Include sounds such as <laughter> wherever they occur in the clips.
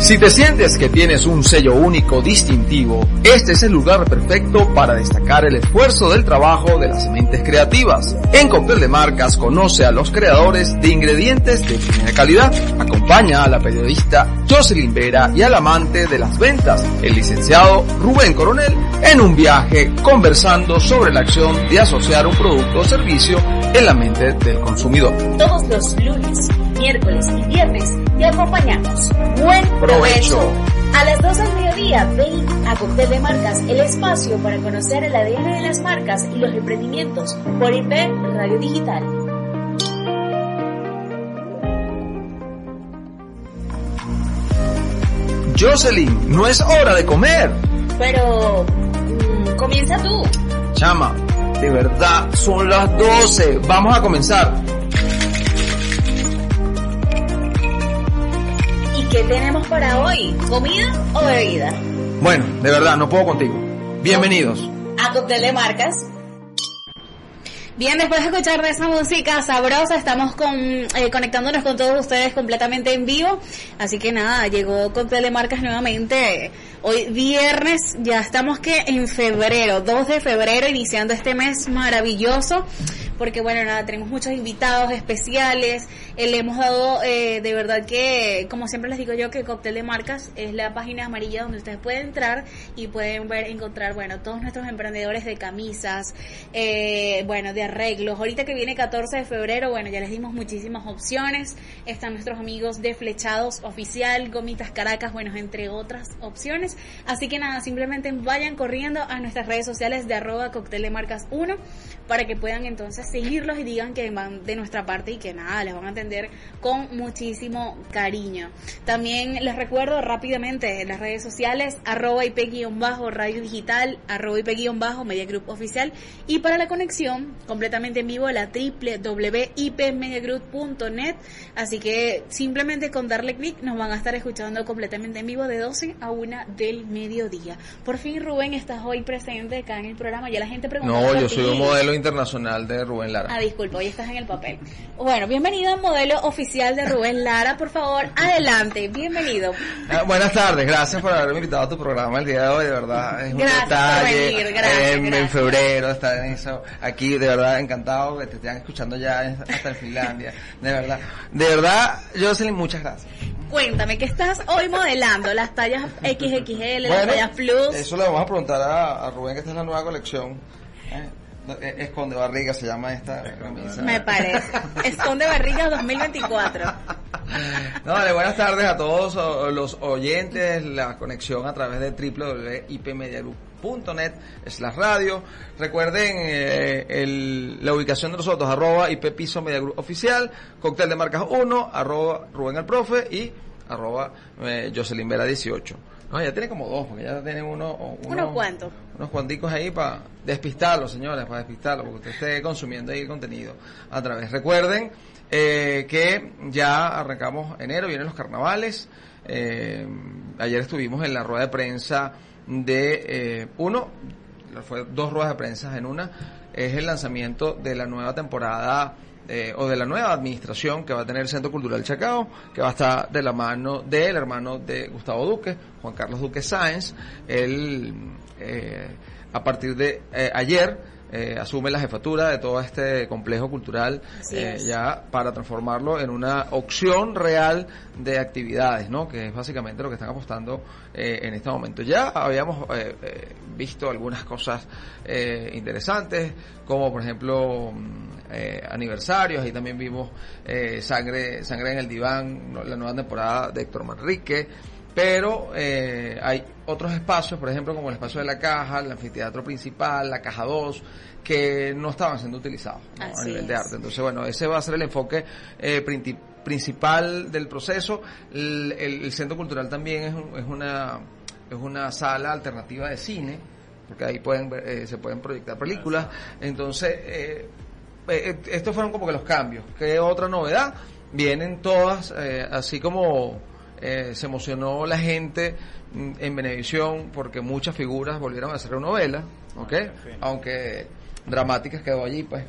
Si te sientes que tienes un sello único distintivo, este es el lugar perfecto para destacar el esfuerzo del trabajo de las mentes creativas. En Cóctel de Marcas conoce a los creadores de ingredientes de primera calidad. Acompaña a la periodista Jocelyn Vera y al amante de las ventas, el licenciado Rubén Coronel, en un viaje conversando sobre la acción de asociar un producto o servicio en la mente del consumidor. Todos los lunes, miércoles y viernes te acompañamos. Buen provecho. A las 12 del mediodía, ven a Cóctel de Marcas, el espacio para conocer el ADN de las marcas y los emprendimientos por IP Radio Digital. Jocelyn, no es hora de comer. Pero, mm, comienza tú. Chama, de verdad, son las 12. Vamos a comenzar. Qué tenemos para hoy? ¿Comida o bebida? Bueno, de verdad, no puedo contigo. Bienvenidos. A Cóctel de Marcas. Bien, después de escuchar de esa música sabrosa, estamos con, eh, conectándonos con todos ustedes completamente en vivo. Así que nada, llegó Cóctel de Marcas nuevamente. Hoy viernes, ya estamos que en febrero, 2 de febrero, iniciando este mes maravilloso. Porque bueno, nada, tenemos muchos invitados especiales. Eh, le hemos dado, eh, de verdad que, como siempre les digo yo, que Cóctel de Marcas es la página amarilla donde ustedes pueden entrar y pueden ver, encontrar, bueno, todos nuestros emprendedores de camisas, eh, bueno, de arreglos. Ahorita que viene 14 de febrero, bueno, ya les dimos muchísimas opciones. Están nuestros amigos de Flechados Oficial, Gomitas Caracas, bueno, entre otras opciones. Así que nada, simplemente vayan corriendo a nuestras redes sociales de arroba Cóctel de Marcas 1 para que puedan entonces seguirlos y digan que van de nuestra parte y que nada, les van a atender con muchísimo cariño. También les recuerdo rápidamente en las redes sociales, arroba IP-bajo radio digital, arroba IP-bajo media group oficial y para la conexión completamente en vivo la www.ipmediagroup.net. Así que simplemente con darle clic nos van a estar escuchando completamente en vivo de 12 a 1 del mediodía. Por fin Rubén estás hoy presente acá en el programa, ya la gente pregunta. No, yo soy un modelo internacional de Rubén Lara. Ah, disculpa, hoy estás en el papel. Bueno, bienvenido al modelo oficial de Rubén Lara, por favor, adelante, bienvenido. Ah, buenas tardes, gracias por haberme invitado a tu programa el día de hoy, de verdad. Es un Gracias por detalle. venir, gracias, en, en gracias. febrero estar en eso. Aquí, de verdad, encantado que te estén escuchando ya en- hasta en Finlandia. De verdad. De verdad, Jocelyn, muchas gracias. Cuéntame, ¿qué estás hoy modelando? ¿Las tallas XXL, las tallas Plus? eso le vamos a preguntar a, a Rubén, que esta es la nueva colección. Eh, Esconde barriga se llama esta camisa. Me parece. Esconde barrigas 2024. <laughs> No, vale, buenas tardes a todos los oyentes, la conexión a través de www.ipmediagroup.net slash radio. Recuerden eh, el- la ubicación de nosotros, arroba IP Piso Media Group Oficial, Cóctel de Marcas 1, arroba Rubén el Profe y arroba eh, Jocelyn Vera 18. No, ya tiene como dos, porque ya tienen uno, uno- ¿Unos cuantos? unos cuanticos ahí para despistarlos, señores, para despistarlos, porque usted esté consumiendo ahí el contenido a través. Recuerden eh, que ya arrancamos enero, vienen los carnavales. Eh, ayer estuvimos en la rueda de prensa de eh, uno, fue dos ruedas de prensa en una, es el lanzamiento de la nueva temporada eh, o de la nueva administración que va a tener el Centro Cultural Chacao, que va a estar de la mano del hermano de Gustavo Duque, Juan Carlos Duque Sáenz. Él, eh, a partir de eh, ayer, eh, asume la jefatura de todo este complejo cultural ya para transformarlo en una opción real de actividades, ¿no? Que es básicamente lo que están apostando eh, en este momento. Ya habíamos visto algunas cosas interesantes, como por ejemplo mm, eh, aniversarios, ahí también vimos eh, sangre, sangre en el diván, ¿no? la nueva temporada de Héctor Manrique. pero eh, hay otros espacios, por ejemplo, como el espacio de la caja, el anfiteatro principal, la caja 2, que no estaban siendo utilizados ¿no? a nivel de arte. Entonces, bueno, ese va a ser el enfoque eh, princi- principal del proceso. El, el- el centro cultural también es, un- es una es una sala alternativa de cine, porque ahí pueden ver- eh, se pueden proyectar películas. Entonces, eh, estos fueron como que los cambios. ¿Qué otra novedad? Vienen todas, eh, así como eh, se emocionó la gente mm, en Venevisión porque muchas figuras volvieron a hacer novela, ¿ok? Aunque dramáticas quedó allí, pues.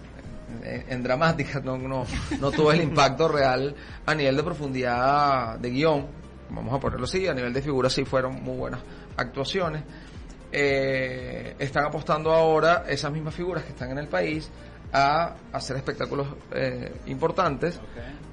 En, en dramáticas no, no, no tuvo el impacto real a nivel de profundidad de guion, vamos a ponerlo así, a nivel de figuras sí fueron muy buenas actuaciones. Eh, están apostando ahora esas mismas figuras que están en el país a hacer espectáculos eh, importantes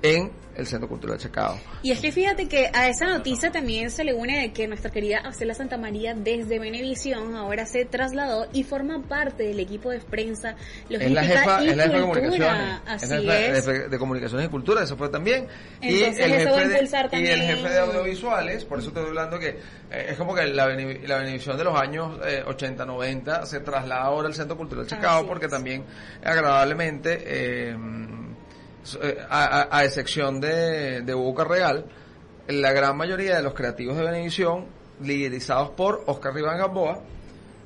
en el Centro Cultural Chacao. Y es que fíjate que a esa noticia también se le une de que nuestra querida Acela Santa María desde Venevisión ahora se trasladó y forma parte del equipo de prensa, Es logística la jefa, y es la jefa de cultura. comunicaciones. Así es la jefa es. de, de comunicaciones y cultura, eso fue también. Entonces, y el eso va a jefe de, y el también- jefe de audiovisuales, por eso estoy hablando que eh, es como que la, Bene- la Benevisión de los años eh, 80, 90 se traslada ahora al Centro Cultural Chacao Así porque es. también agradablemente, s- eh, a, excepción de, de Hugo Carreal, la gran mayoría de los creativos de Benevisión, liderizados por Oscar Riván Gamboa,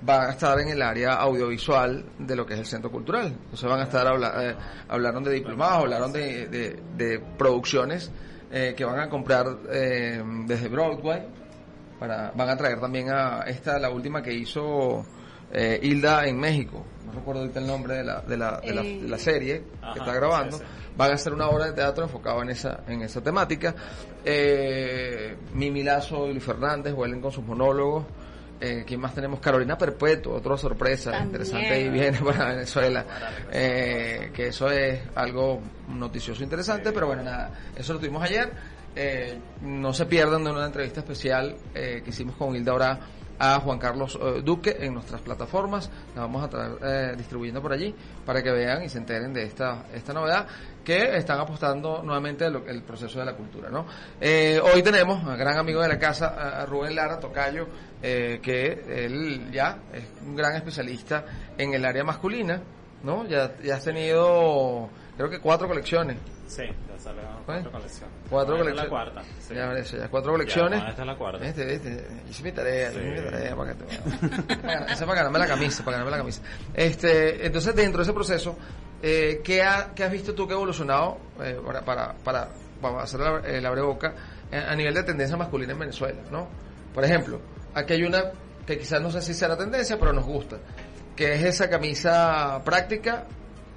van a estar en el área audiovisual de lo que es el centro cultural. Entonces van a estar, eh, hablaron de diplomados, hablaron de, producciones eh, que van a comprar desde Broadway. Para, van a traer también a esta, la última que hizo eh, Hilda en México. No recuerdo ahorita el nombre de la, de la, de la, de la serie Ajá, que está grabando. sí, sí. Van a hacer una obra de teatro enfocada en esa, en esa temática. Eh, Mimi Lazo y Luis Fernández vuelven con sus monólogos. Eh, ¿Quién más tenemos? Carolina Perpetuo, otra sorpresa También. interesante y viene para Venezuela. Eh, que eso es algo noticioso interesante, pero bueno, nada, eso lo tuvimos ayer. Eh, no se pierdan de una entrevista especial eh, que hicimos con Hilda Ora a Juan Carlos eh, Duque en nuestras plataformas. La vamos a traer eh, distribuyendo por allí para que vean y se enteren de esta, esta novedad que están apostando nuevamente el, el proceso de la cultura. ¿no? Eh, hoy tenemos a gran amigo de la casa, Rubén Lara Tocayo, eh, que él ya es un gran especialista en el área masculina. ¿no? Ya, ya has tenido, creo que cuatro colecciones. Sí, ya salen cuatro colecciones. Cuatro Esta es la colecciones. cuarta. sí. Ya, eso, ya cuatro colecciones. Ya, esta es la cuarta. Este, este, hice mi tarea, Sí. hice mi tarea para que te Para- <laughs> Esa es para ganarme la camisa, para ganarme la camisa. Este, entonces dentro de ese proceso, eh, ¿qué, ha- qué has visto tú que ha evolucionado eh, para, para, para, para hacer la, el abreboca eh, a nivel de tendencia masculina en Venezuela, ¿no? Por ejemplo, aquí hay una que quizás no sé si sea la tendencia, pero nos gusta, que es esa camisa práctica,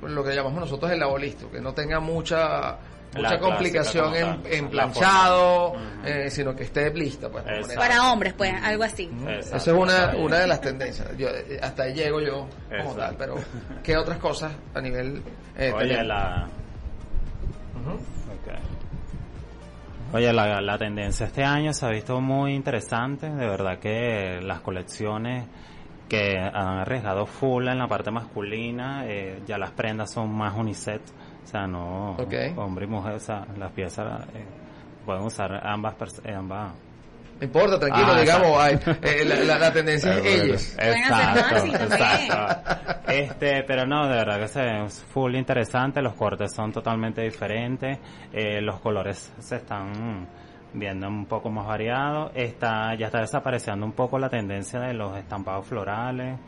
lo que llamamos nosotros el labolisto, que no tenga mucha mucha complicación en, en la planchado, eh, sino que esté lista. Pues. Para hombres, pues, algo así. Esa es una, una de las tendencias. Yo, eh, hasta ahí llego yo como Exacto. tal, pero ¿qué otras cosas a nivel... eh, Oye, tenemos? la... Ujú. ok. Oye, la, la tendencia este año se ha visto muy interesante. De verdad que las colecciones que han arriesgado full en la parte masculina, eh, ya las prendas son más unisex. O sea, no hombre y mujer, o sea, las piezas eh, pueden usar ambas, eh, ambas No importa, tranquilo, Ah, digamos, hay, eh, la, la- la tendencia es <laughs> Pero ellos. Exacto, exacto. Este, pero no, de verdad que se ve full interesante, los cortes son totalmente diferentes, eh, los colores se están viendo un poco más variados, está, ya está desapareciendo un poco la tendencia de los estampados florales,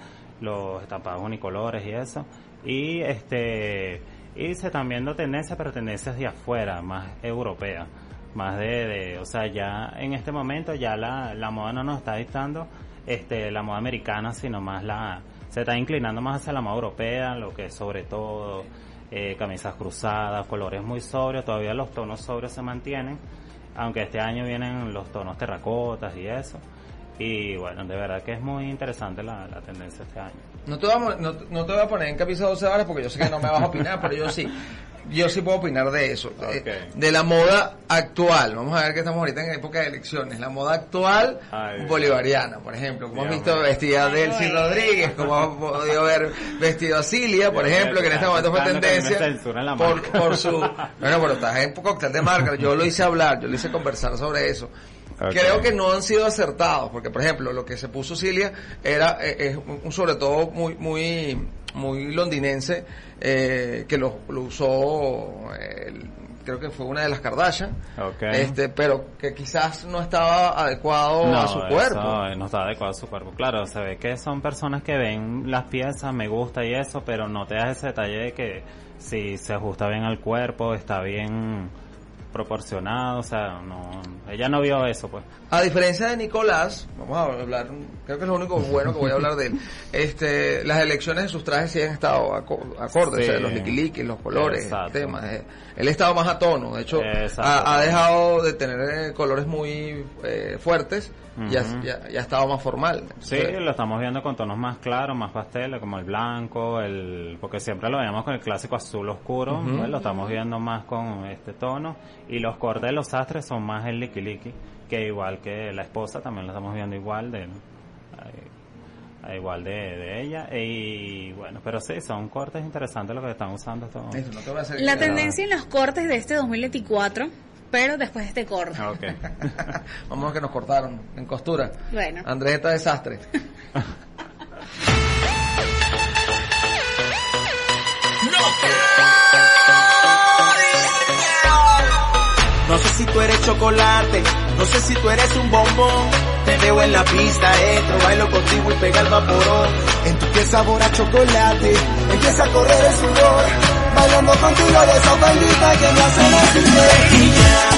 los estampados unicolores y eso, y este, y se están viendo tendencias, pero tendencias de afuera, más europeas más de, de, o sea, ya en este momento ya la, la moda no nos está dictando este, la moda americana, sino más la, se está inclinando más hacia la moda europea, lo que sobre todo eh, camisas cruzadas, colores muy sobrios, todavía los tonos sobrios se mantienen, aunque este año vienen los tonos terracotas y eso. Y bueno, de verdad que es muy interesante la, la tendencia este año. No te, voy a, no, no te voy a poner en camisa 12 horas porque yo sé que no me vas a opinar, pero yo sí. <laughs> Yo sí puedo opinar de eso. De, Ok. de la moda actual. Vamos a ver que estamos ahorita en época de elecciones. La moda actual Ay, bolivariana, por ejemplo. Como has visto vestida Delcy. Rodríguez, como has podido ver vestido a Cilia, por ejemplo, que en este momento fue tendencia. Por, por su. <laughs> Bueno, pero estás en cóctel de marca. Yo lo hice hablar, yo lo hice conversar sobre eso. Creo que no han sido acertados, porque por ejemplo, lo que se puso Cilia era, eh, es un, un sobre todo muy, muy, muy londinense, eh, que lo, lo usó, eh, el- creo que fue una de las Kardashian, este, pero que quizás no estaba adecuado a su cuerpo. eh, no está adecuado a su cuerpo. Claro, se ve que son personas que ven las piezas, me gusta y eso, pero no te das ese detalle de que si se ajusta bien al cuerpo, está bien proporcionado, o sea, no, ella no vio eso, pues. A diferencia de Nicolás, vamos a hablar, creo que es lo único bueno que voy a hablar de él. Este, las elecciones de sus trajes sí han estado aco- acordes, Sí. o sea, los liquiliquis, los colores, Exacto. temas. eh, Él ha estado más a tono, de hecho, ha dejado de tener eh, colores muy eh, fuertes ya, ya ha estado más formal. Sí, Entonces, lo estamos viendo con tonos más claros, más pasteles, como el blanco, el porque siempre lo veíamos con el clásico azul oscuro, pues lo estamos viendo más con este tono y los cortes de los sastres son más el liqui liqui, que igual que la esposa también lo estamos viendo igual de eh, igual de, de ella y bueno, pero sí, son cortes interesantes lo que están usando estos. La tendencia en los cortes de este 2024, pero después de este corte. Ah, ok. <laughs> Vamos a que nos cortaron en costura. Bueno. Andrés está desastre. No sé si tú eres chocolate, no sé si tú eres un bombón. Te veo en la pista, entro, bailo contigo y pega el vaporón. En tu piel sabor a chocolate, empieza a correr el sudor. Bailando contigo de esa bendita que me hace.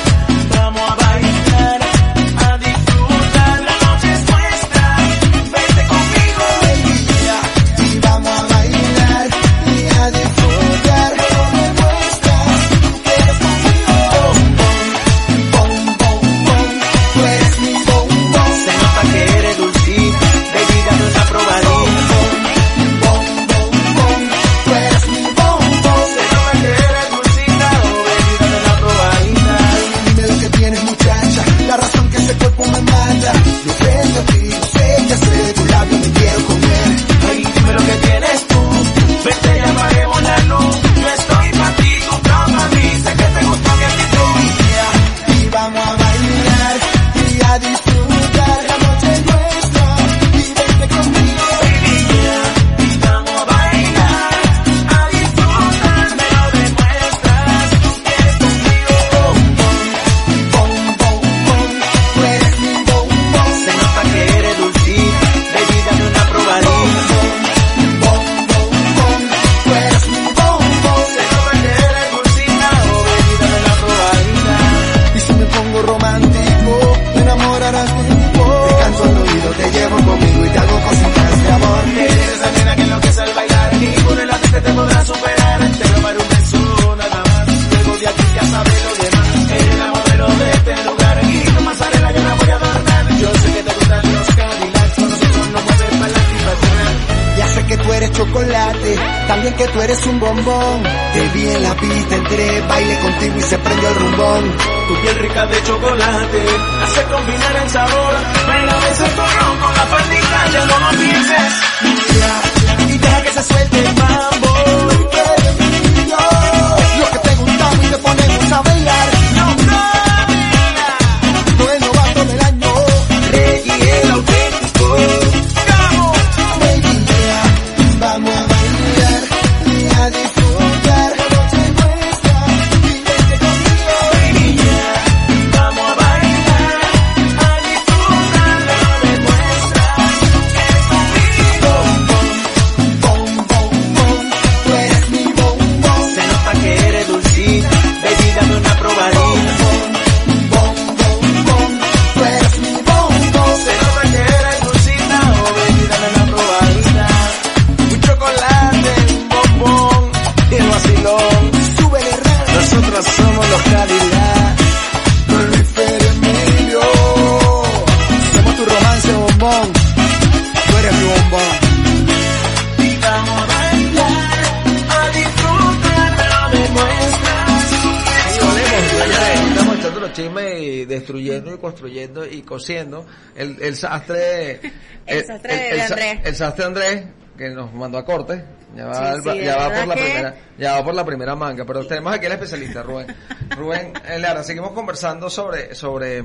Echando los chismes y destruyendo y construyendo y cosiendo el, el sastre <laughs> El sastre de Andrés. el sastre Andrés que nos mandó a corte ya va, Sí, ya va por la que- primera ya va por la primera manga pero tenemos aquí al especialista Rubén <laughs> Rubén eh, Lara seguimos conversando sobre sobre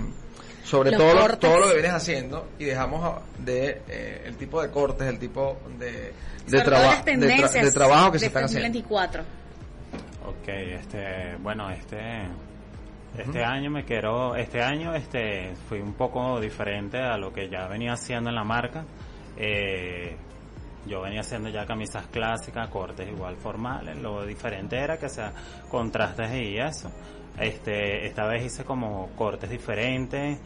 sobre Los todo cortes. todo lo que vienes haciendo y dejamos de eh, el tipo de cortes, el tipo de, de, traba- de, tra- tendencias de trabajo que se están haciendo. 2024. Ok, este, bueno, este, este año me quiero, este año, este, fui un poco diferente a lo que ya venía haciendo en la marca. Eh, yo venía haciendo ya camisas clásicas, cortes igual formales. Lo diferente era que sea contrastes y eso. Este, esta vez hice como cortes diferentes.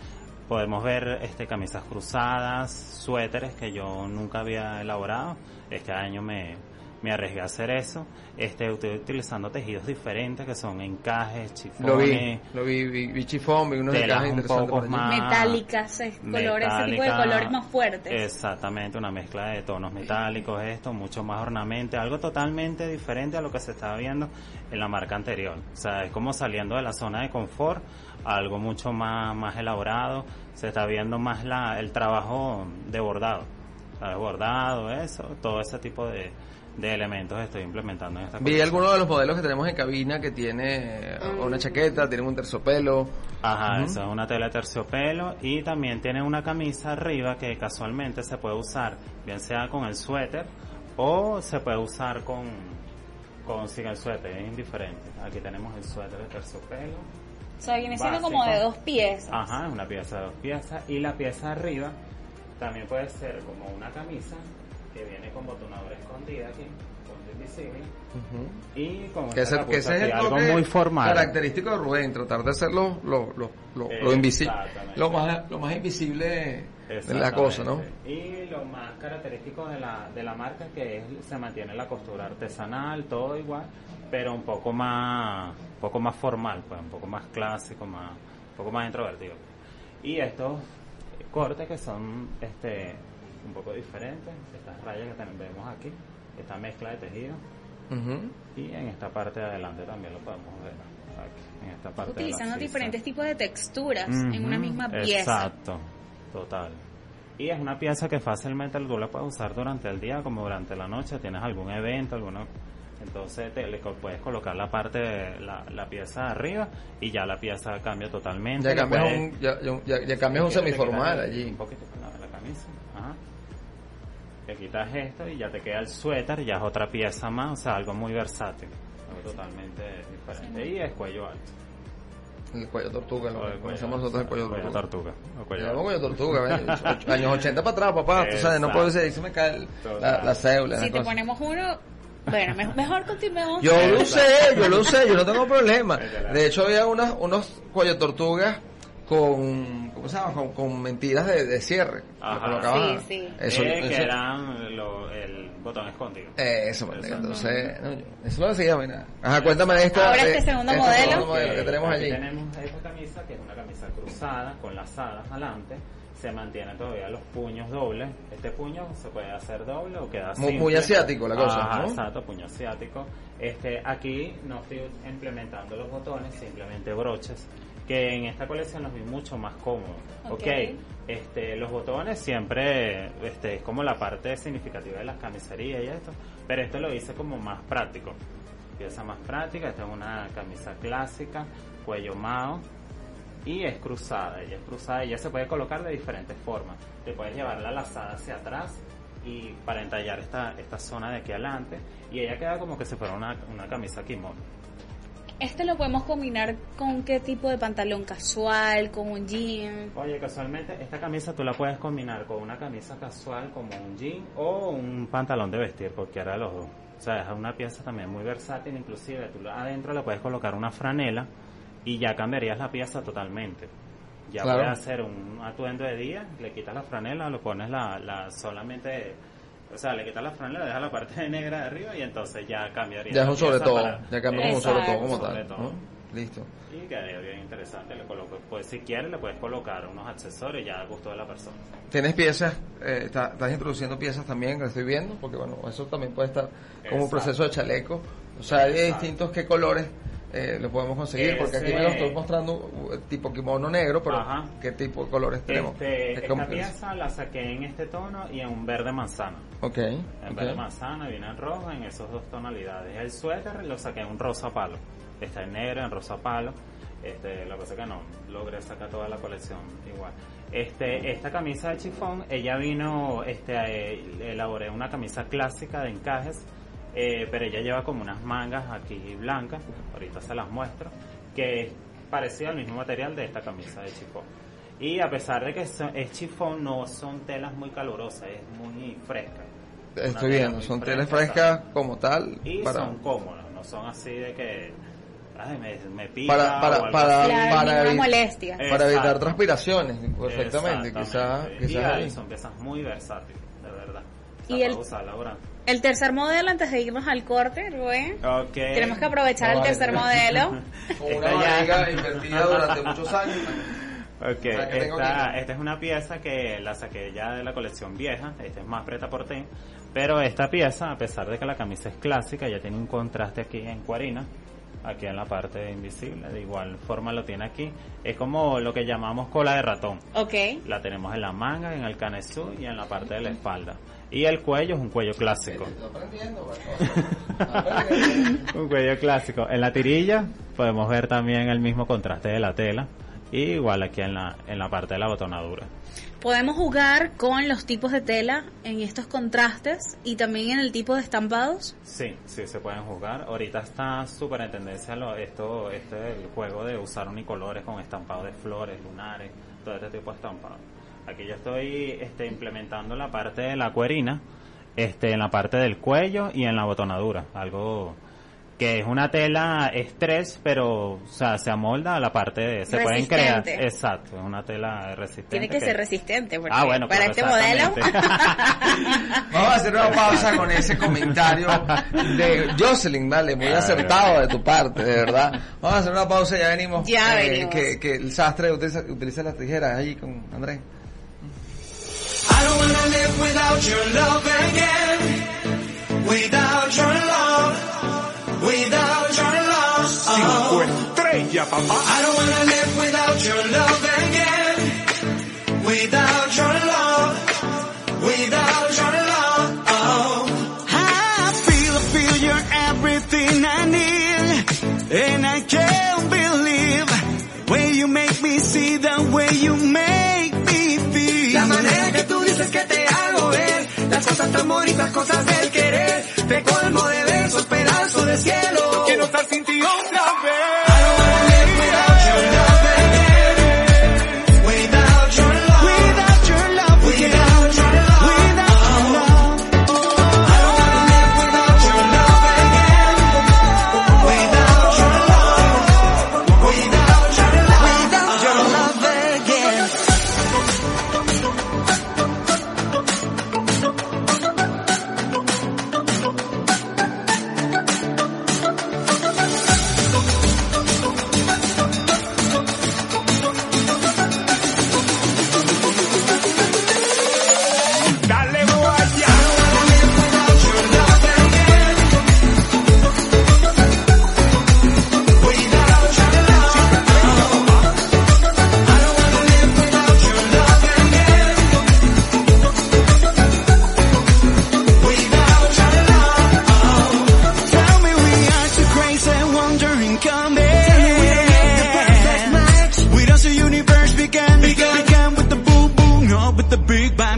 Podemos ver este camisas cruzadas, suéteres que yo nunca había elaborado. Este año me, me arriesgué a hacer eso. Este, estoy utilizando tejidos diferentes que son encajes, Lo vi, chifones, lo vi, vi, vi chifón, vi unos telas encajes un poco más Metálicas, colores, ese tipo de colores más fuertes. Exactamente, una mezcla de tonos metálicos, esto, mucho más ornamente, algo totalmente diferente a lo que se estaba viendo en la marca anterior. O sea, es como saliendo de la zona de confort, a algo mucho más, más elaborado, se está viendo más la, el trabajo de bordado, ¿sabes? Bordado, eso, todo ese tipo de, de elementos estoy implementando en esta Vi algunos de los modelos que tenemos en cabina que tiene eh, una chaqueta, tiene un terciopelo. Ajá, Ujú. eso es una tela de terciopelo y también tiene una camisa arriba que casualmente se puede usar, bien sea con el suéter o se puede usar con, con sin el suéter, es indiferente. Aquí tenemos el suéter de terciopelo. o sea, viene siendo básico. como de dos piezas. Ajá, es una pieza de dos piezas y la pieza arriba también puede ser como una camisa que viene con botonadura escondida aquí, invisible y con Que ese es el algo muy formal. característico de Rubén, tratar de hacer lo, lo, lo, lo, lo invisible, lo más, lo más invisible de la cosa, ¿no? Y lo más característico de la, de la marca que es- se mantiene la costura artesanal, todo igual, pero un poco más, un poco más formal, pues, un poco más clásico, más, un poco más introvertido. Y estos cortes que son este un poco diferentes, estas rayas que también vemos aquí, esta mezcla de tejido, y en esta parte de adelante también lo podemos ver. Aquí, en esta parte de la Utilizando diferentes tipos de texturas en una misma pieza. Exacto, total. Y es una pieza que fácilmente tú la puedes usar durante el día como durante la noche. Tienes algún evento, alguna. Entonces te, le puedes colocar la parte, de la, la pieza de arriba y ya la pieza cambia totalmente. Ya cambias un, ya, ya, ya- cambias un semiformal allí. Un poquito con la, la camisa. Te quitas esto y ya te queda el suéter, ya es otra pieza más, o sea, algo muy versátil. Algo totalmente diferente. Y es cuello alto. El cuello tortuga, lo el que cuello- conocemos nosotros el cuello tortuga. tortuga. o cuello cuello tortuga, ¿ves? <laughs> Ocho- años 80 para atrás, papá, tú sabes, no Exacto. puedo decir, se me cae el- la, la cédula. Si te cosa. ponemos uno, bueno, me- mejor continuemos. Yo lo usé, yo lo usé, yo no tengo problema. <laughs> De hecho, había unos, unos cuello tortugas con, ¿cómo se llama? Con, con mentiras de, de cierre. Ajá. Sí, sí. Eso, Eh, eso- que eran lo- el botón escondido. eh, eso, marica, Exacto. entonces, no, yo- eso lo seguía, mira. Ajá, cuéntame de esta. Ahora de- este segundo este modelo. segundo modelo que Eh, tenemos aquí allí. tenemos esta camisa, que es una camisa cruzada, con lazadas adelante. Se mantiene todavía los puños dobles. Este puño se puede hacer doble o queda simple. muy asiático la cosa, Ajá, ¿no? Exacto, puño asiático. Este, aquí no estoy implementando los botones, simplemente broches. Que en esta colección los vi mucho más cómodos. Ok. ok, este, los botones siempre este, es como la parte significativa de las camiserías y esto, pero esto lo hice como más práctico. Pieza más práctica, esta es una camisa clásica, cuello mao y es cruzada. Ella es cruzada y ya se puede colocar de diferentes formas. Te puedes llevar la lazada hacia atrás y para entallar esta, esta zona de aquí adelante y ella queda como que si fuera una, una camisa kimono. Este lo podemos combinar con qué tipo de pantalón casual, con un jean. Oye, casualmente esta camisa tú la puedes combinar con una camisa casual como un jean o un pantalón de vestir, cualquiera de los dos. O sea, es una pieza también muy versátil, inclusive tú adentro le puedes colocar una franela y ya cambiarías la pieza totalmente. Ya Claro. puedes hacer un atuendo de día, le quitas la franela, lo pones la, la solamente, o sea, le quitas la franela, dejas la parte <laughs> negra de arriba y entonces ya cambiaría. Ya es un sobre todo, para- ya cambia como un sobre todo como Sobre tal. todo. ¿no? Listo. y quedaría bien interesante. Le coloco, pues si quieres le puedes colocar unos accesorios ya a gusto de la persona. Tienes piezas, eh, está- estás introduciendo piezas también que estoy viendo, porque bueno, eso también puede estar como un proceso de chaleco. O sea, hay distintos qué colores eh, lo podemos conseguir, porque aquí me lo estoy mostrando uh, tipo kimono negro, pero Ajá. ¿qué tipo de colores tenemos? Este, Es como esta que- pieza la saqué en este tono y en un verde manzana. Ok, En verde manzana viene en rojo en esas dos tonalidades. El suéter lo saqué en un rosa palo. Está en negro, en rosa palo. Este, la cosa que no logré sacar toda la colección igual. Este, esta camisa de chifón, ella vino, este, eh, elaboré una camisa clásica de encajes, eh, pero ella lleva como unas mangas aquí blancas, ahorita se las muestro, que es parecida al mismo material de esta camisa de chifón. Y a pesar de que es chifón, no son telas muy calurosas, es muy fresca. Estoy viendo, son telas fresca, frescas como tal. Y para, son cómodas, no son así de que ay, me, me pica Para- para- para-. Claro, para ninguna evi- molestia. Para evitar transpiraciones, perfectamente. Quizás y ahí son piezas muy versátiles, de verdad. O sea, Y el- para usarla durante- El tercer modelo, antes de irnos al corte, Rubén, Ok. tenemos que aprovechar No, el tercer modelo. <laughs> Con una barriga invertida durante muchos años. Ok, esta, esta es una pieza que la saqué ya de la colección vieja, esta es más preta por ten, pero esta pieza, a pesar de que la camisa es clásica, ya tiene un contraste aquí en cuarina, aquí en la parte invisible, de igual forma lo tiene aquí, es como lo que llamamos cola de ratón, Ok. la tenemos en la manga, en el canesú y en la parte de la espalda, y el cuello es un cuello clásico. <laughs> un cuello clásico. En la tirilla podemos ver también el mismo contraste de la tela. Y igual aquí en la, en la parte de la botonadura. Podemos jugar con los tipos de tela en estos contrastes y también en el tipo de estampados. Sí, sí se pueden jugar. Ahorita está súper en tendencia lo, esto, este el juego de usar unicolores con estampados de flores, lunares, todo este tipo de estampados. Aquí yo estoy este, implementando la parte de la cuerina, este, en la parte del cuello y en la botonadura. Algo que es una tela estrés, pero o sea, se amolda a la parte de... Se pueden crear... Exacto, es una tela resistente. Tiene que ser resistente porque Ah, bueno, para este modelo. <laughs> Vamos a hacer una pausa con ese comentario de Jocelyn, vale, muy Claro. acertado de tu parte, de verdad. Vamos a hacer una pausa y ya venimos. Ya Eh, venimos. Que, que el sastre utiliza, utiliza las tijeras ahí con Andrés. I don't wanna live without your love again. Without your love. Without your love. Cinco oh. estrellas, papá. I don't wanna live without your love again. Without your love. Without your love. Oh. I feel, I feel you're everything I need. And I can't believe way you make me see the way you make me feel. La manera que te hago ver. Las cosas tan bonitas, cosas del querer. Te colmo de besos, pedazo de cielo.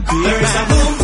Cooler.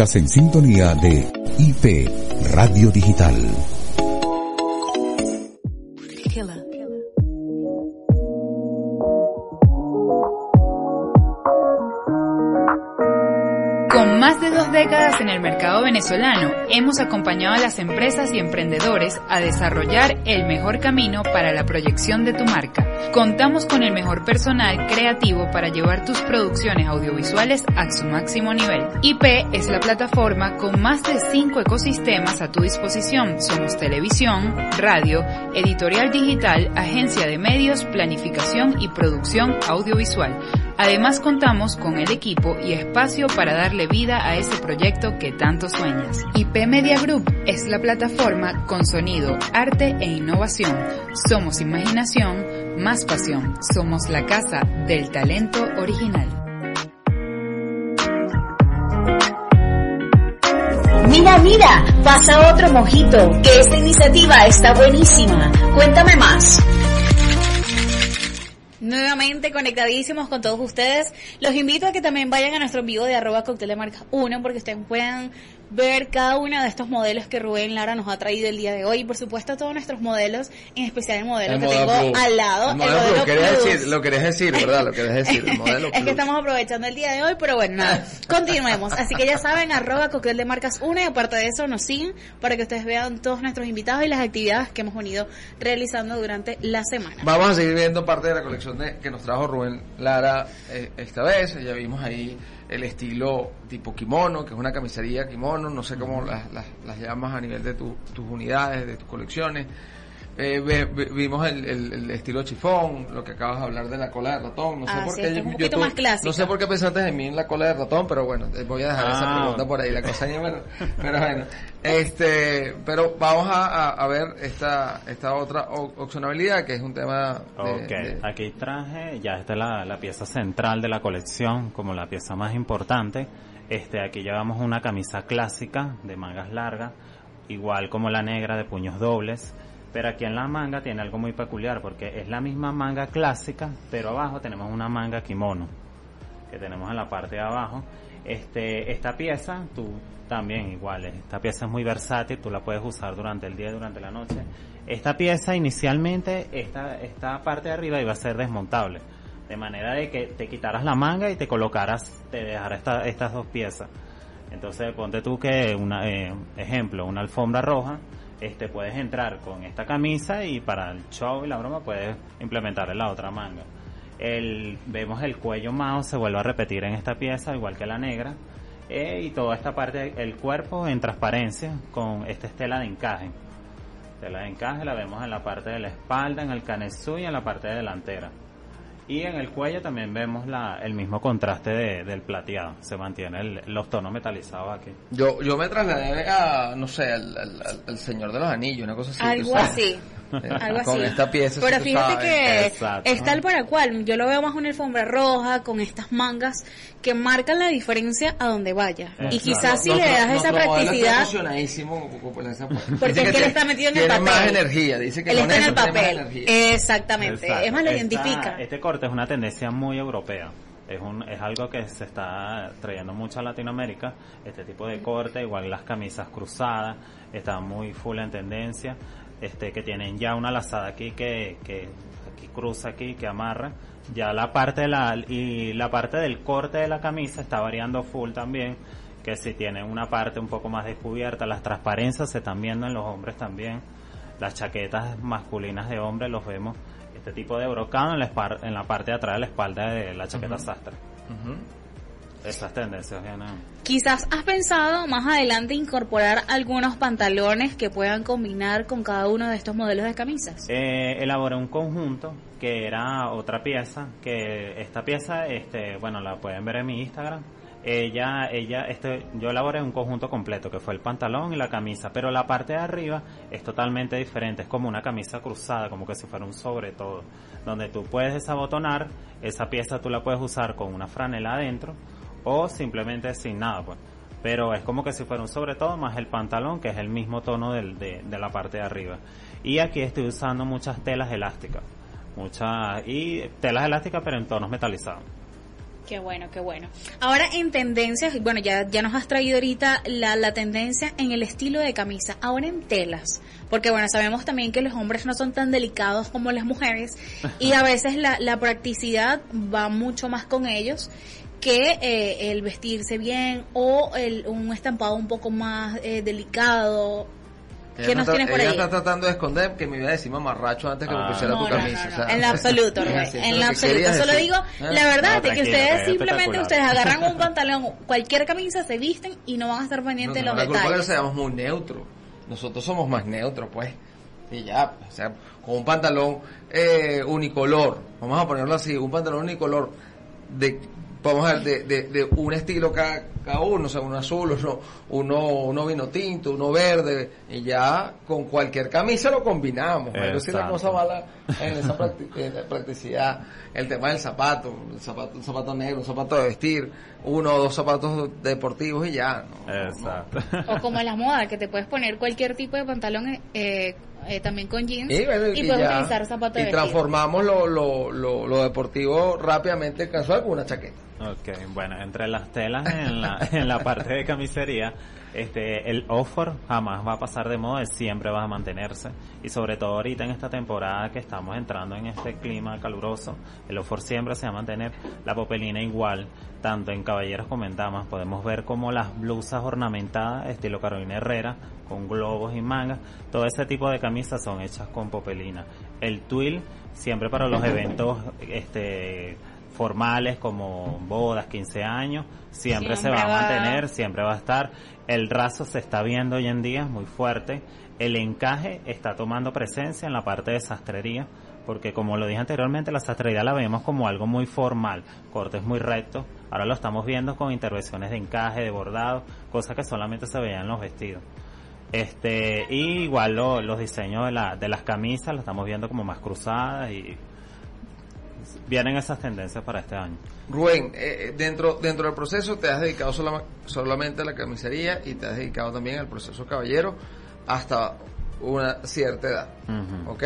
Estás en sintonía de IP Radio Digital. Con más de dos décadas en el mercado venezolano, hemos acompañado a las empresas y emprendedores a desarrollar el mejor camino para la proyección de tu marca. Contamos con el mejor personal creativo para llevar tus producciones audiovisuales a su máximo nivel. IP es la plataforma con más de cinco ecosistemas a tu disposición. Somos televisión, radio, editorial digital, agencia de medios, planificación y producción audiovisual. Además contamos con el equipo y espacio para darle vida a ese proyecto que tanto sueñas. IP Media Group es la plataforma con sonido, arte e innovación. Somos imaginación, más pasión. Somos la casa del talento original. Mira, mira, pasa otro mojito, que esta iniciativa está buenísima. Cuéntame más. Nuevamente conectadísimos con todos ustedes. Los invito a que también vayan a nuestro vivo de arroba cóctel de marca 1 porque ustedes puedan ver cada uno de estos modelos que Rubén Lara nos ha traído el día de hoy. Y por supuesto todos nuestros modelos, en especial el modelo El que tengo al lado. El modelo Plus. decir, lo querés decir, ¿verdad? Lo querés decir, el modelo <laughs> es que estamos aprovechando el día de hoy, pero bueno, nada, continuemos. Así que ya saben, arroba cóctel de marcas 1 y aparte de eso nos siguen para que ustedes vean todos nuestros invitados y las actividades que hemos venido realizando durante la semana. Vamos a seguir viendo parte de la colección de, que nos trajo Rubén Lara eh, esta vez. Ya vimos ahí el estilo tipo kimono, que es una camisería kimono, no sé cómo las, las, las llamas a nivel de tu- tus unidades, de tus colecciones. Eh, ve- ve- vimos el, el- el estilo chifón, lo que acabas de hablar de la cola de ratón. No sé Ah, por sí, qué un yo- poquito yo más. No sé por qué pensaste en mí en la cola de ratón, pero bueno, eh, voy a dejar esa Ah. pregunta por ahí. La cosa ya, bueno, pero bueno, este, pero vamos a, a- ver esta esta otra opcionabilidad que es un tema de, Ok, de- aquí traje, ya esta es la, la pieza central de la colección, como la pieza más importante. Este, aquí llevamos una camisa clásica de mangas largas, igual como la negra de puños dobles, pero aquí en la manga tiene algo muy peculiar porque es la misma manga clásica, pero abajo tenemos una manga kimono que tenemos en la parte de abajo. Este, esta pieza, tú también igual, esta pieza es muy versátil, tú la puedes usar durante el día y durante la noche. Esta pieza inicialmente, esta, esta parte de arriba iba a ser desmontable, de manera de que te quitaras la manga y te colocaras, te dejaras esta- estas dos piezas. Entonces ponte tú que, una, eh, ejemplo, una alfombra roja, este puedes entrar con esta camisa y para el show y la broma puedes implementar la otra manga. El, vemos el cuello mouse se vuelve a repetir en esta pieza, igual que la negra. eh, y toda esta parte, el cuerpo en transparencia con esta estela de encaje. Estela de encaje la vemos en la parte de la espalda, en el canesú y en la parte delantera. Y en el cuello también vemos la, el mismo contraste de- del plateado. Se mantiene el- los tonos metalizados aquí. Yo, yo me trasladé a, no sé, al, al- al- Señor de los Anillos, una cosa así. Algo así. Algo Con así. esta pieza. Pero fíjate que Exacto. es tal para cual. Yo lo veo más una alfombra roja con estas mangas que marcan la diferencia a donde vaya. Y quizás si le das esa nuestro modelo está practicidad, esa- porque es que él está metido en el tiene papel. más energía, dice que él está en el papel. Exactamente. Exacto. Es más, lo Esta- identifica. Este corte es una tendencia muy europea. Es, un, es algo que se está trayendo mucho a Latinoamérica. Este tipo de corte, igual las camisas cruzadas, están muy full en tendencia. Este, que tienen ya una lazada aquí que, que aquí cruza aquí, que amarra. Ya la parte de la, y la parte del corte de la camisa está variando full también. Que si tienen una parte un poco más descubierta, las transparencias se están viendo en los hombres también. Las chaquetas masculinas de hombre los vemos este tipo de brocado en la, en la parte de atrás de la espalda de la chaqueta sastre. Ujú. Esas tendencias vienen. Quizás has pensado más adelante incorporar algunos pantalones que puedan combinar con cada uno de estos modelos de camisas. Eh, elaboré un conjunto que era otra pieza, que esta pieza, este, bueno, la pueden ver en mi Instagram. Ella, ella, este, yo elaboré un conjunto completo, que fue el pantalón y la camisa, pero la parte de arriba es totalmente diferente, es como una camisa cruzada, como que si fuera un sobre todo, donde tú puedes desabotonar, esa pieza tú la puedes usar con una franela adentro, o simplemente sin nada, pues. Pero es como que si fuera un sobre todo más el pantalón, que es el mismo tono del, de, de la parte de arriba. Y aquí estoy usando muchas telas elásticas. Muchas, y telas elásticas pero en tonos metalizados. Qué bueno, qué bueno. Ahora en tendencias, bueno, ya, ya nos has traído ahorita la, la tendencia en el estilo de camisa, ahora en telas, porque bueno, sabemos también que los hombres no son tan delicados como las mujeres y a <laughs> veces la, la practicidad va mucho más con ellos que eh, el vestirse bien o el, un estampado un poco más eh, delicado. ¿Qué Ella nos está- tienes por ella ahí? está tratando de esconder que me iba a decir mamarracho antes que me Ah. pusiera No, tu no, camisa. no, o sea, en lo absoluto, <laughs> es en lo absoluto. Solo decir. digo Ah. la verdad No, de que ustedes es simplemente ustedes agarran un <laughs> pantalón, cualquier camisa, se visten y no van a estar pendientes de No, los la culpa es que detalles. seamos muy neutros. Nosotros somos más neutros, pues. Y ya, o sea, con un pantalón eh, unicolor, vamos a ponerlo así, un pantalón unicolor de, vamos a ver, de, de, de un estilo cada, cada uno, o sea, uno azul, uno, uno, uno vino tinto, uno verde, y ya con cualquier camisa lo combinamos. Pero si la cosa mala en esa <laughs> practicidad, el tema del zapato, el zapato, un zapato negro, un zapato de vestir, uno o dos zapatos deportivos y ya. ¿no? Exacto. O como en las modas, que te puedes poner cualquier tipo de pantalón eh, eh, también con jeans Y, bueno, y y puedes ya. utilizar zapatos Y de vestir. transformamos lo, lo, lo, lo deportivo rápidamente casual con una chaqueta. Ok, bueno, entre las telas en la, <laughs> en la parte de camisería, este, el offer jamás va a pasar de moda, siempre va a mantenerse. Y sobre todo ahorita en esta temporada que estamos entrando en este clima caluroso, el offer siempre se va a mantener. La popelina igual, tanto en caballeros como en damas, podemos ver como las blusas ornamentadas, estilo Carolina Herrera, con globos y mangas, todo ese tipo de camisas son hechas con popelina. El twill, siempre para los eventos, este, formales como bodas, 15 años, siempre, se Siempre va a va- mantener, siempre va a estar. El raso se está viendo hoy en día muy fuerte. El encaje está tomando presencia en la parte de sastrería, porque como lo dije anteriormente, la sastrería la vemos como algo muy formal, cortes muy rectos. Ahora lo estamos viendo con intervenciones de encaje, de bordado, cosas que solamente se veían en los vestidos. Este, y igual lo- los diseños de, la, de las camisas las estamos viendo como más cruzadas y vienen esas tendencias para este año. Rubén, eh, dentro, dentro del proceso te has dedicado solama- solamente a la camisería y te has dedicado también al proceso caballero hasta una cierta edad. ¿Ok?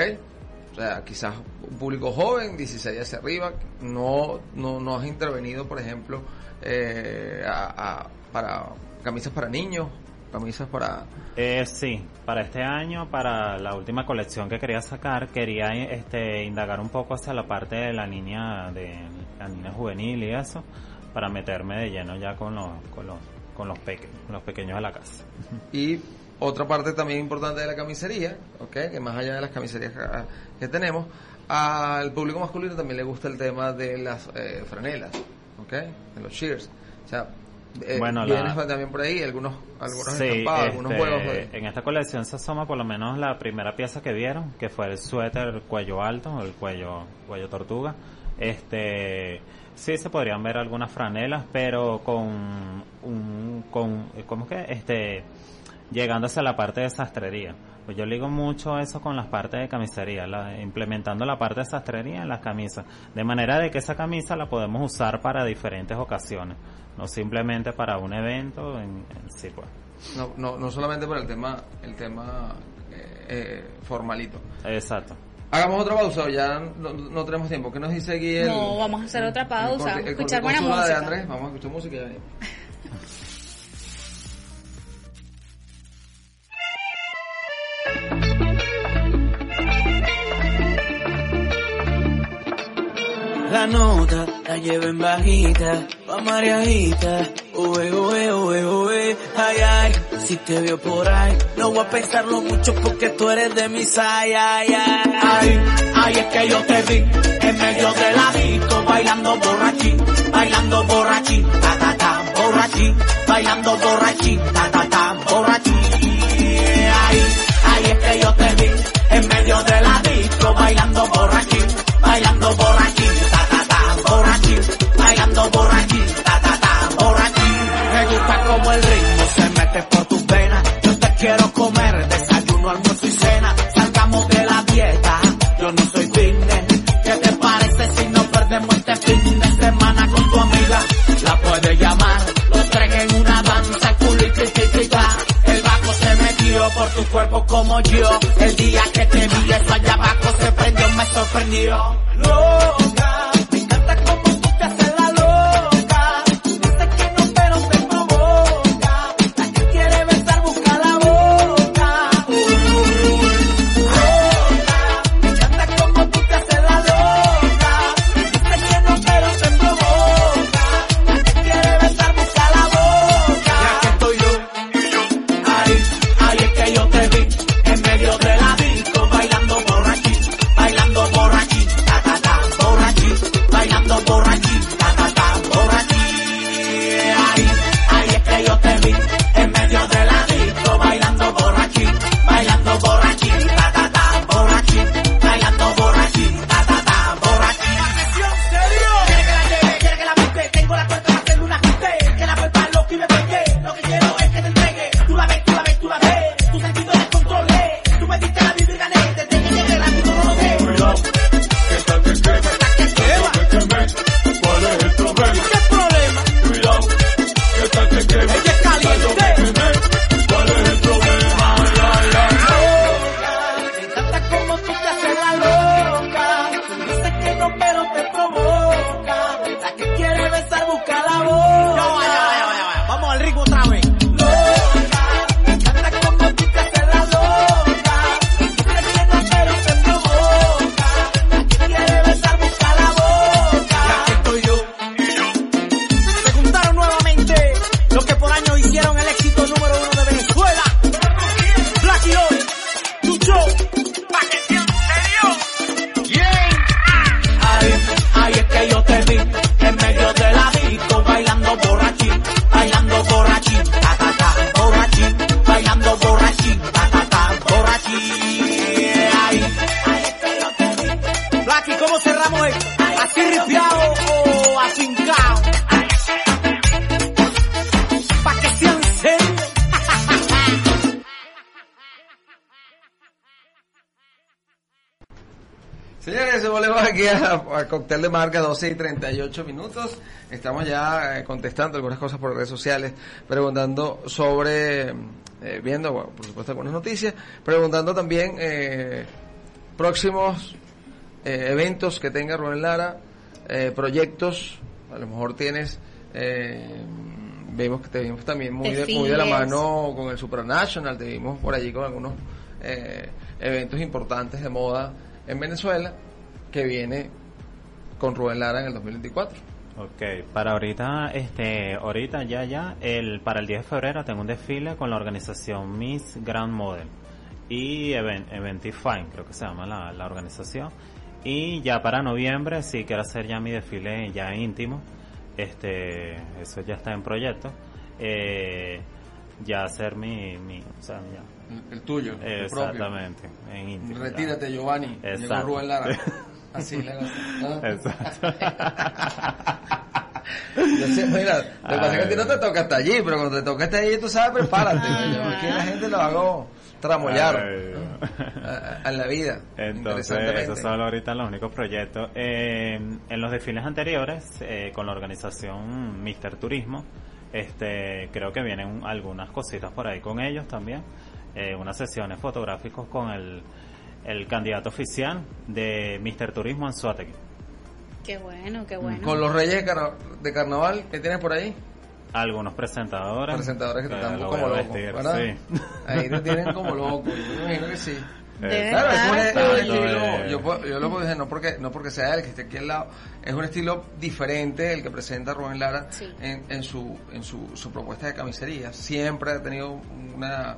O sea, quizás un público joven, 16 hacia arriba, no, no, no has intervenido, por ejemplo, eh, a- a- para camisas para niños, camisas para... Eh, sí, para este año, para la última colección que quería sacar, quería este, indagar un poco hacia la parte de la niña, de la niña juvenil y eso, para meterme de lleno ya con los, con los, con los, peque- los pequeños de la casa. Y otra parte también importante de la camisería, ¿ok? Que más allá de las camiserías que, que tenemos, al público masculino también le gusta el tema de las eh, franelas, ¿ok? De los cheers. O sea, eh, Bueno, la- también por ahí algunos, algunos Sí, estampados, algunos este, juegos de... en esta colección se asoma por lo menos la primera pieza que vieron, que fue el suéter cuello alto, el cuello, cuello tortuga. Este, sí se podrían ver algunas franelas, pero con un, con, ¿cómo es que? Este, llegando hacia la parte de sastrería. Pues yo ligo mucho eso con las partes de camisería, la- implementando la parte de sastrería en las camisas, de manera de que esa camisa la podemos usar para diferentes ocasiones, no simplemente para un evento en, en sí pues. No, no, no solamente por el tema, el tema eh, eh, formalito. Exacto. Hagamos otra pausa, ya no, no tenemos tiempo. ¿Qué nos dice aquí el... No, vamos a hacer otra el pausa, corte- el escuchar buena de música. Andrés? Vamos a escuchar música y ya venimos. La nota la lleven bajita, pa' mariajita, ué, ué, ué, ué, ay, ay, si te veo por ahí, no voy a pensarlo mucho porque tú eres de mis ay, ay, ay, ay, ay, es que yo te vi en medio de la disco, bailando borrachín, bailando borrachín, ta, ta, ta, borrachín, bailando borrachín, ta, ta, ta, borrachín, ay, ay, es que yo te vi en medio de la disco, bailando borrachín, bailando borrachín, gusta como el ritmo se mete por tus venas, yo te quiero comer, desayuno, almuerzo y cena, salgamos de la dieta, yo no soy fitness, ¿qué te parece si nos perdemos este fin de semana con tu amiga? La puedes llamar, los tres en una danza, culo el bajo se metió por tu cuerpo como yo, el día que te vi eso allá abajo se prendió, me sorprendió. Loca, Cóctel de Marca, 12 y 38 minutos. Estamos ya eh, contestando algunas cosas por redes sociales, preguntando sobre, eh, viendo, bueno, por supuesto, algunas noticias, preguntando también eh, próximos eh, eventos que tenga Rubén Lara, eh, proyectos, a lo mejor tienes, eh, vemos que te vimos también muy de, muy de la mano con el Supranational, te vimos por allí con algunos eh, eventos importantes de moda en Venezuela, que viene con Rubén Lara en el 2024. Ok, para ahorita, este, ahorita ya, ya, el, para el 10 de febrero tengo un desfile con la organización Miss Grand Model y Event, Eventify, creo que se llama la, la organización. Y ya para noviembre sí quiero hacer ya mi desfile ya íntimo, este, eso ya está en proyecto. Eh, ya hacer mi, mi, o sea, ya. El, el tuyo. Exactamente, en íntimo. ya. Retírate, Giovanni. Llegó Exacto. Rubén Lara. <laughs> Así le ¿no? Exacto. <laughs> Yo sé, mira, lo que pasa es que a ti no te toca hasta allí, pero cuando te toca hasta allí, tú sabes, prepárate. Ah. Aquí la gente lo hago tramoyar Ay, a, a- a la vida. Entonces, esos son ahorita los únicos proyectos. Eh, en los desfiles anteriores, eh, con la organización Mister Turismo, este, creo que vienen algunas cositas por ahí con ellos también. Eh, unas sesiones fotográficas con el, el candidato oficial de Mister Turismo en Suátequi. Qué bueno, qué bueno. Con los reyes de, carna- de carnaval que tienes por ahí, Algunos presentadores. presentadores que te están lo como voy a loco, vestir, ¿verdad? sí. <laughs> Ahí te tienen como loco, yo me imagino que sí. De Claro, es un, es un verdad, estilo, Eh. yo, yo lo puedo decir, no porque, no porque sea él que esté aquí al lado, es un estilo diferente el que presenta Rubén Lara Sí. en, en su, en su, su propuesta de camisería. Siempre ha tenido una,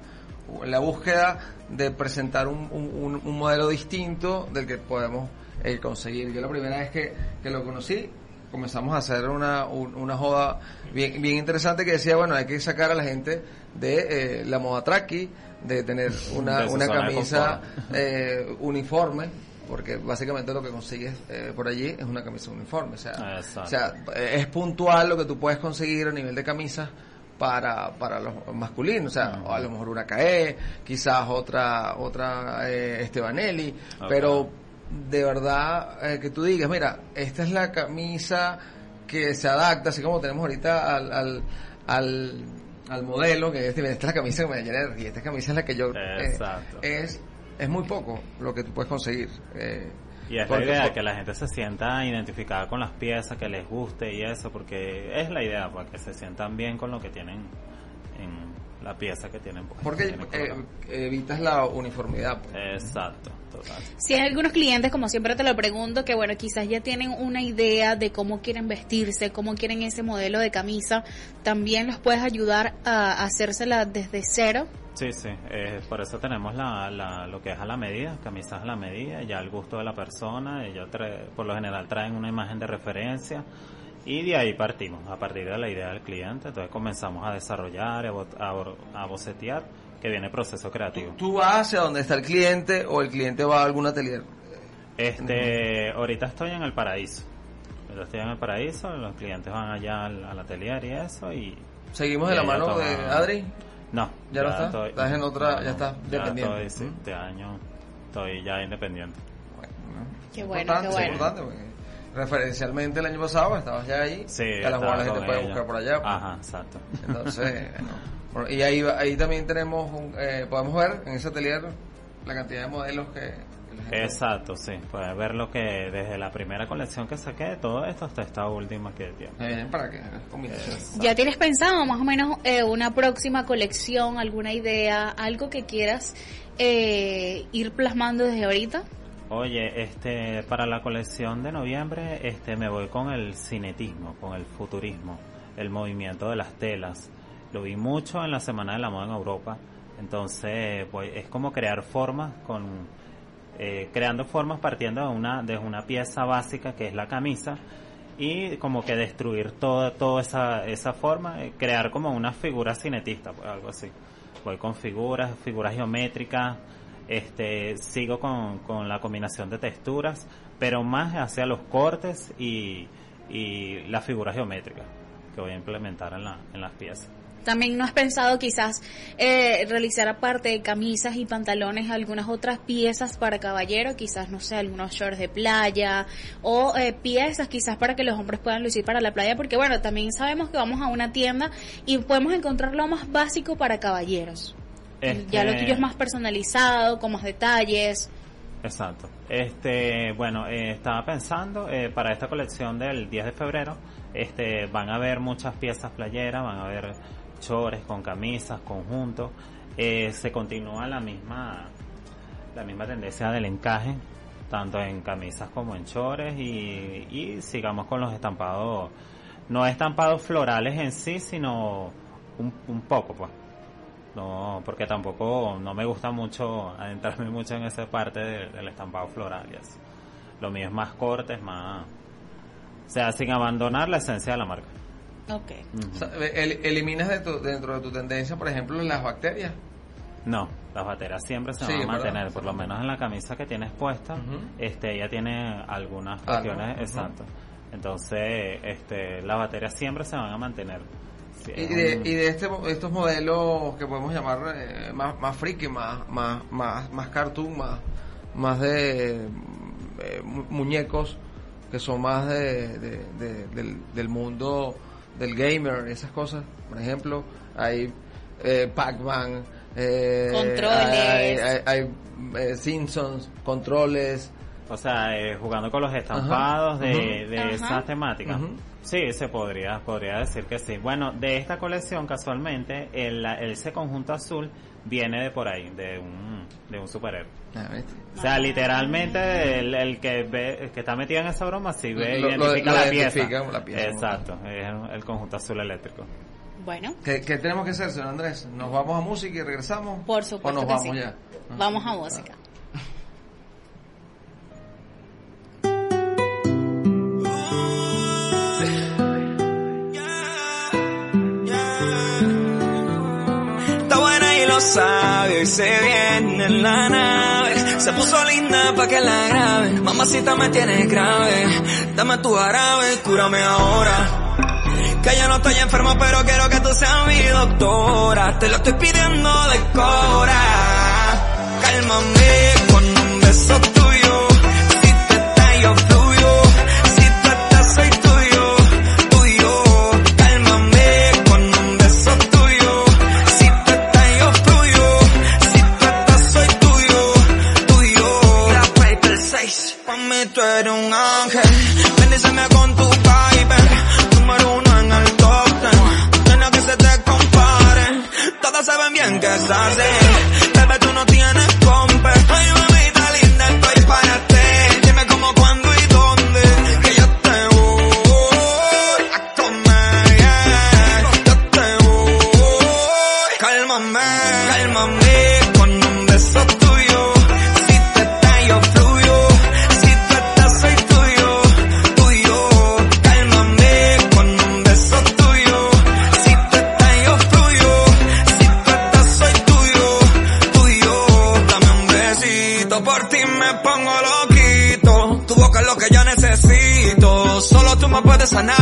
la búsqueda de presentar un, un, modelo distinto del que podemos eh, conseguir. Yo la primera vez que, que lo conocí, comenzamos a hacer una, un- una joda bien, bien interesante que decía, bueno, hay que sacar a la gente de eh, la moda traqui, de tener <laughs> una, De una camisa eh, uniforme, porque básicamente lo que consigues eh, por allí es una camisa uniforme. O sea, Exacto. o sea, es puntual lo que tú puedes conseguir a nivel de camisas para, para los masculinos. O sea, a lo mejor una CAE, quizás otra, otra eh, Estebanelli, Ok. pero de verdad eh, que tú digas, mira, esta es la camisa que se adapta, así como tenemos ahorita al, al, al, al modelo, que es, esta es la camisa que me llena de energía, esta camisa es la que yo... eh, es, es muy poco lo que tú puedes conseguir. eh, Y es la idea, por- que la gente se sienta identificada con las piezas, que les guste y eso, porque es la idea, para que se sientan bien con lo que tienen en la pieza que tienen. pues, Porque tienen eh, evitas la uniformidad. pues. Exacto, total. Si hay algunos clientes, como siempre te lo pregunto, que bueno, quizás ya tienen una idea de cómo quieren vestirse, cómo quieren ese modelo de camisa, también los puedes ayudar a hacérsela desde cero. Sí, sí, eh, por eso tenemos la, la, lo que es a la medida, camisas a la medida, ya al gusto de la persona, ellos trae- por lo general traen una imagen de referencia y de ahí partimos, a partir de la idea del cliente, entonces comenzamos a desarrollar, a, bo- a, a bocetear, que viene el proceso creativo. Tú vas hacia donde está el cliente o el cliente va a algún atelier. Este, ahorita estoy en el paraíso. Ahorita estoy en el paraíso, los clientes van allá al, al atelier y eso y... Seguimos de la mano de Adri. No. ¿Ya no está? Estás en otra- ya estás ya dependiente. estoy, sí, este año estoy ya independiente. Qué bueno, importante, qué bueno. importante, porque referencialmente el año pasado estabas ya ahí. Sí, que a las gente con puede buscar por allá. pues. Ajá, exacto. Entonces, <laughs> bueno, bueno, y ahí, ahí también tenemos, un, eh, podemos ver en ese atelier la cantidad de modelos que, Exacto, sí. Puedes ver lo que desde la primera colección que saqué, todo esto hasta esta última que tiene. para que combinaciones. ¿Ya tienes pensado más o menos eh, una próxima colección, alguna idea, algo que quieras eh, ir plasmando desde ahorita? Oye, este, para la colección de noviembre, este, me voy con el cinetismo, con el futurismo, el movimiento de las telas. Lo vi mucho en la Semana de la Moda en Europa. Entonces, pues, es como crear formas con, eh, creando formas partiendo de una, de una pieza básica que es la camisa y como que destruir toda, toda esa, esa forma, eh, crear como una figura cinetista, pues algo así. Voy con figuras, figuras geométricas, este, sigo con, con la combinación de texturas, pero más hacia los cortes y, y las figuras geométricas que voy a implementar en, la, en las piezas. También no has pensado quizás eh, realizar aparte de camisas y pantalones algunas otras piezas para caballero, quizás no sé, algunos shorts de playa o eh, piezas quizás para que los hombres puedan lucir para la playa, porque bueno, también sabemos que vamos a una tienda y podemos encontrar lo más básico para caballeros. Ya lo Este- tuyo es más personalizado, con más detalles. Exacto. Este, bueno, eh, estaba pensando eh, para esta colección del 10 de febrero, este, van a haber muchas piezas playeras, van a haber chores con camisas, conjuntos. Eh, se continúa la misma, la misma tendencia del encaje, tanto en camisas como en chores y, sigamos con los estampados, no estampados florales en sí, sino un, poco, pues. No, porque tampoco no me gusta mucho adentrarme mucho en esa parte de- del estampado floral. Lo mío es más cortes, más... O sea, sin abandonar la esencia de la marca. Ok. Ujú. O sea, el- eliminas de tu- dentro de tu tendencia, por ejemplo, las bacterias. No, las baterías siempre se Sí, van a ¿verdad? mantener, por lo menos en la camisa que tienes puesta, este, ella tiene algunas Algo, cuestiones, exacto. Entonces, este, las baterías siempre se van a mantener. Sí, Y es de, un- y de este, mo- estos modelos que podemos llamar eh, más, más friki, más, más, más, más cartoon, más, más de eh, mu- muñecos que son más de, de- de- del, del mundo del gamer, esas cosas. Por ejemplo, hay eh, Pac-Man, eh, Controles. hay, hay- hay, eh, Simpsons, controles. O sea, eh, jugando con los estampados de, de Ajá. esas temáticas. Sí, se podría, podría decir que sí. Bueno, de esta colección casualmente, el, el- ese conjunto azul viene de por ahí, de un, de un superhéroe. Ah. O sea, literalmente el, el que ve, el que está metido en esa broma sí ve, Lo- identifica lo la identifica pieza. como la pieza. Exacto, es el, conjunto azul eléctrico. Bueno, ¿Qué, qué tenemos que hacer, señor Andrés? ¿Nos vamos a música y regresamos? por ¿O supuesto nos que vamos sí. ya? Vamos a música. Lo sabe, se viene en la nave. Se puso linda pa' que la grabe. Mamacita me tiene grave. Dame tu jarabe, cúrame ahora. Que yo no estoy enfermo, pero quiero que tú seas mi doctora. Te lo estoy pidiendo de cora. Cálmame con un beso Todas saben bien Solo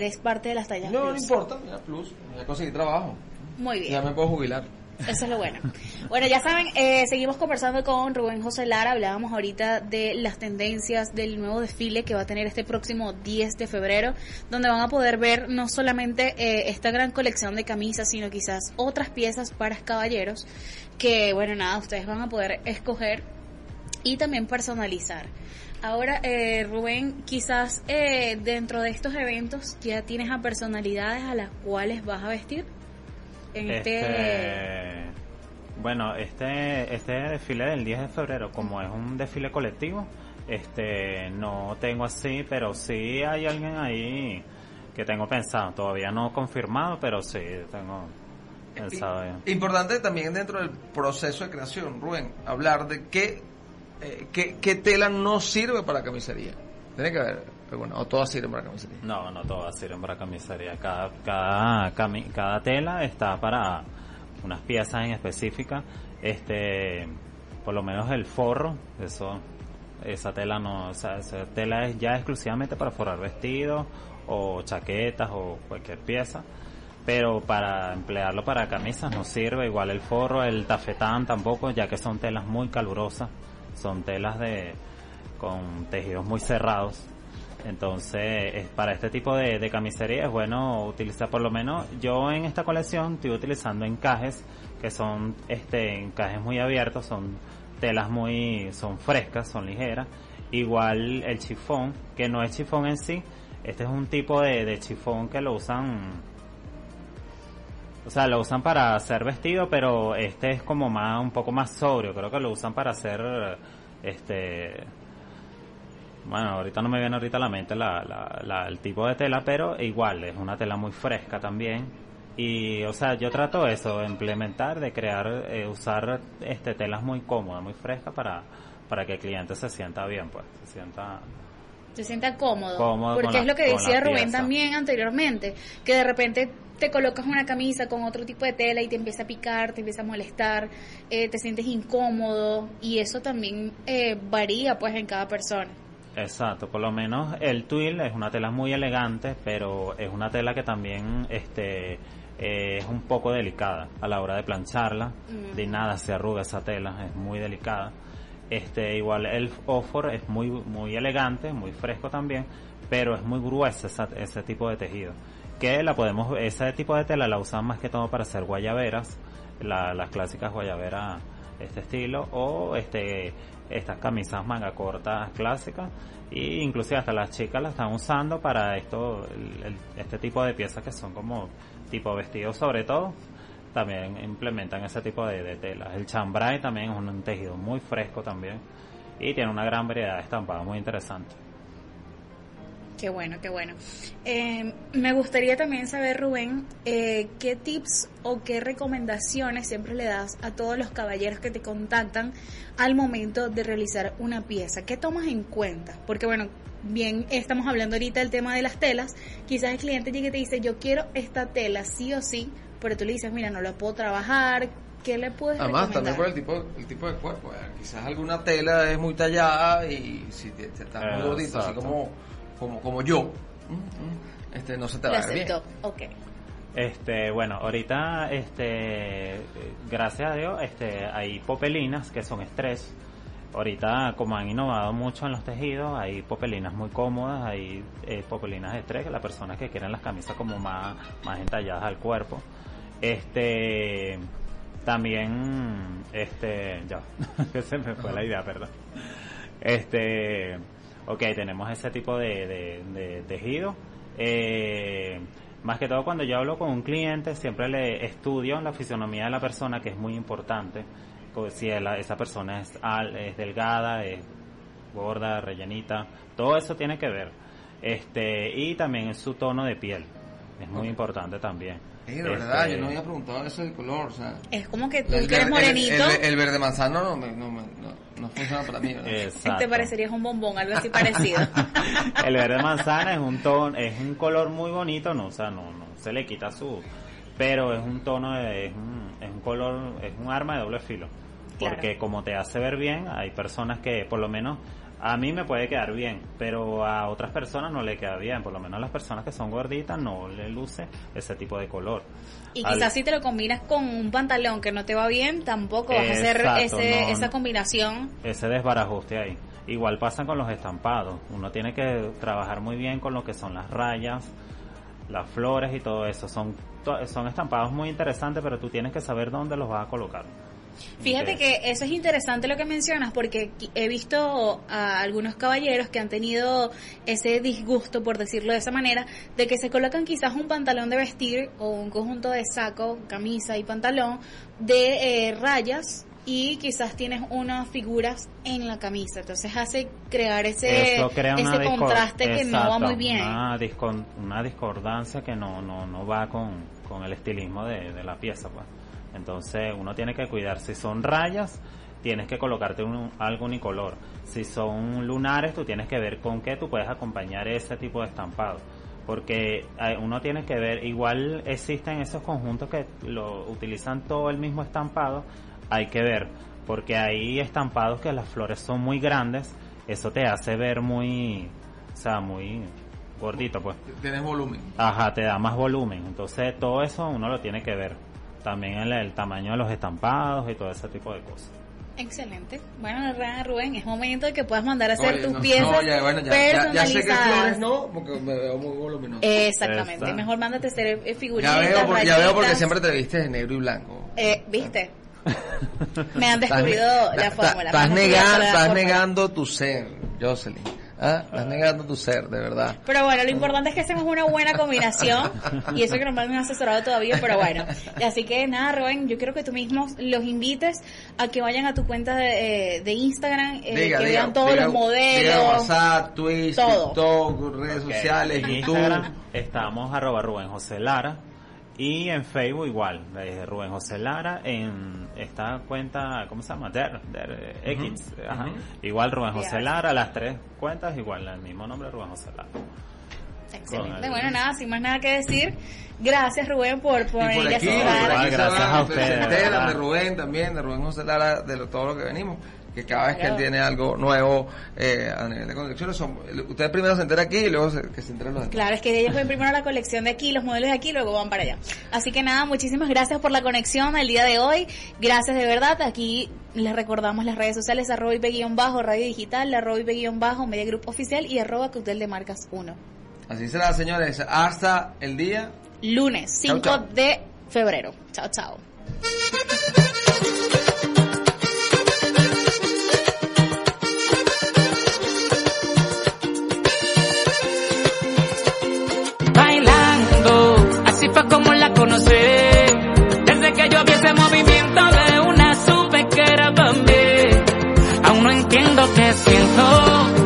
eres, parte de las tallas No, no plus. importa, mira, plus. Ya conseguí trabajo. Muy Ya bien. me puedo jubilar. Eso es lo bueno. Bueno, ya saben, eh, seguimos conversando con Rubén José Lara. Hablábamos ahorita de las tendencias del nuevo desfile que va a tener este próximo 10 de febrero, donde van a poder ver no solamente eh, esta gran colección de camisas, sino quizás otras piezas para caballeros que, bueno, nada, ustedes van a poder escoger y también personalizar. Ahora, eh, Rubén, quizás eh, dentro de estos eventos ya tienes a personalidades a las cuales vas a vestir. En este... Este, bueno, este, este desfile del 10 de febrero, como es un desfile colectivo, este, no tengo así, pero sí hay alguien ahí que tengo pensado, todavía no confirmado, pero sí tengo pensado ya. Importante también dentro del proceso de creación, Rubén, hablar de qué, eh, qué, tela no sirve para camisería. Tiene que haber alguna, o todas sirven para camisería. No, no todas sirven para camisería. Cada, cada, cada tela está para unas piezas en específica. Este, por lo menos el forro, eso, esa tela no, o sea, esa tela es ya exclusivamente para forrar vestidos o chaquetas o cualquier pieza. Pero para emplearlo para camisas no sirve, igual el forro, el tafetán tampoco, ya que son telas muy calurosas, son telas de, con tejidos muy cerrados. Entonces, es- para este tipo de, de camisería es bueno utilizar por lo menos, yo en esta colección estoy utilizando encajes que son este encajes muy abiertos, son telas muy, son frescas, son ligeras. Igual el chifón, que no es chifón en sí, este es un tipo de, de chifón que lo usan o sea, lo usan para hacer vestido, pero este es como más, un poco más sobrio. Creo que lo usan para hacer, este, bueno, ahorita no me viene ahorita a la mente la, la- la- el tipo de tela, pero igual es una tela muy fresca también. Y, o sea, yo trato eso, de implementar, de crear, eh, usar, este, telas muy cómodas, muy frescas para, para que el cliente se sienta bien, pues, se sienta se sienta cómodo. Cómodo porque la- es lo que decía Rubén pieza. también anteriormente, que de repente te colocas una camisa con otro tipo de tela y te empieza a picar, te empieza a molestar, eh, te sientes incómodo y eso también eh, varía pues en cada persona. Exacto, por lo menos el twill es una tela muy elegante, pero es una tela que también este eh, es un poco delicada a la hora de plancharla. Mm. De nada se arruga esa tela, es muy delicada. Este igual el ofor es muy muy elegante, muy fresco también, pero es muy gruesa esa- ese tipo de tejido. Que la podemos ese tipo de tela la usan más que todo para hacer guayaberas, la- las clásicas guayaberas este estilo o este estas camisas manga cortas clásicas y inclusive hasta las chicas las están usando para esto el- este tipo de piezas que son como tipo vestidos sobre todo también implementan ese tipo de, de telas. El chambray también es un tejido muy fresco también y tiene una gran variedad de estampados muy interesante Qué bueno, qué bueno. Eh, me gustaría también saber, Rubén, eh, qué tips o qué recomendaciones siempre le das a todos los caballeros que te contactan al momento de realizar una pieza. ¿Qué tomas en cuenta? Porque bueno, bien estamos hablando ahorita del tema de las telas. Quizás el cliente llegue y te dice, yo quiero esta tela sí o sí, pero tú le dices, mira, no la puedo trabajar. ¿Qué le puedes Además, también recomendar? por el tipo, el tipo de cuerpo. eh, Quizás alguna tela es muy tallada y si te, te estás muy gordito, así como, como, como yo, mm, mm, este no se te va a ver bien. aceptó. Ok. Este, bueno, ahorita, este, gracias a Dios, este, hay popelinas que son estrés. Ahorita, como han innovado mucho en los tejidos, hay popelinas muy cómodas, hay eh, popelinas de estrés, las personas que quieren las camisas como más, más entalladas al cuerpo. Este, también, este, ya, <laughs> que se me fue la idea, perdón. Este, ok, tenemos ese tipo de, de, de tejido. Eh, más que todo cuando yo hablo con un cliente, siempre le estudio la fisionomía de la persona, que es muy importante. Si esa persona es, al- es delgada, es gorda, rellenita, todo eso tiene que ver. Este, y también su tono de piel, es muy importante también. Sí, de verdad, Este, yo no había preguntado eso del color, o sea... Es como que tú el, que eres morenito, el- el- el verde manzano no, me- no, me- no, no funciona para mí. ¿verdad? Exacto. te parecerías un bombón, algo así parecido. <laughs> el verde manzana es un tono, es un color muy bonito, no, o sea, no, no se le quita su, pero es un tono, de- es un, es un color, es un arma de doble filo, Claro. porque como te hace ver bien, hay personas que, por lo menos, A mí me puede quedar bien, pero a otras personas no le queda bien. Por lo menos a las personas que son gorditas no le luce ese tipo de color. Y Al- quizás si te lo combinas con un pantalón que no te va bien, tampoco vas a hacer ese, no, esa combinación. ese desbarajuste ahí. Igual pasa con los estampados. Uno tiene que trabajar muy bien con lo que son las rayas, las flores y todo eso. Son, son estampados muy interesantes, pero tú tienes que saber dónde los vas a colocar. Fíjate que eso es interesante lo que mencionas porque he visto a algunos caballeros que han tenido ese disgusto, por decirlo de esa manera, de que se colocan quizás un pantalón de vestir o un conjunto de saco, camisa y pantalón de eh, rayas y quizás tienes unas figuras en la camisa. Entonces hace crear ese, crea contraste que no va muy bien. Una, discon- una discordancia que no, no, no va con, con el estilismo de, de la pieza, pues. Entonces uno tiene que cuidar. Si son rayas, tienes que colocarte un, algo unicolor. Si son lunares, tú tienes que ver con qué tú puedes acompañar ese tipo de estampado. Porque eh, uno tiene que ver, igual existen esos conjuntos que lo utilizan todo el mismo estampado, hay que ver, porque hay estampados que las flores son muy grandes, eso te hace ver muy, o sea, muy gordito, pues. Tienes volumen. Ajá, te da más volumen. Entonces, todo eso uno lo tiene que ver. También el, el tamaño de los estampados y todo ese tipo de cosas. Excelente. Bueno, Rubén, es momento de que puedas mandar a hacer Oye, tus no, piezas no, ya, bueno, ya, ya, ya sé que personalizadas. flores no, porque me veo muy voluminoso. Exactamente. Exacto. Mejor mándate a hacer eh, figuritas, ya veo, porque, ya veo porque siempre te viste de negro y blanco. Eh, ¿Viste? <laughs> Me han descubrido la fórmula. Estás, negando, estás negando tu ser, Jocelyn. ¿Ah? Estás negando tu ser, de verdad. Pero bueno, lo importante es que hacemos una buena combinación y eso que no me han asesorado todavía, pero bueno. Así que nada, Rubén, yo quiero que tú mismo los invites a que vayan a tu cuenta de, eh, de Instagram, eh, Diga, que diga, vean todos diga- los diga modelos. WhatsApp, Twitch, todo. TikTok, redes sociales, YouTube. Instagram estamos arroba Rubén José Lara y en Facebook igual, desde Rubén José Lara en esta cuenta, ¿cómo se llama? Der, Der, eh, X, ajá. Igual Rubén José. Lara, las tres cuentas igual, el mismo nombre Rubén José Lara. Excelente. Bueno, nada, sin más nada que decir. Gracias, Rubén, por, por Y por a aquí, se Gracias a ustedes, de Rubén también, de Rubén José Lara, de lo- todo lo que venimos. Que cada vez que él tiene algo nuevo eh, a nivel de colecciones, son, ustedes primero se entera aquí y luego se- que se enteren los demás. Claro, es que ellos ven primero la colección de aquí, los modelos de aquí, y luego van para allá. Así que nada, muchísimas gracias por la conexión el día de hoy. Gracias de verdad. Aquí les recordamos las redes sociales, arroba bajo radio digital, arroba bajo media grupo oficial y arroba cóctel de marcas 1. Así será, señores. Hasta el día. Lunes 5 Chau, chau. de febrero. Chao, chao. Desde que yo vi ese movimiento de una supe que era para mí. Aún no entiendo qué siento,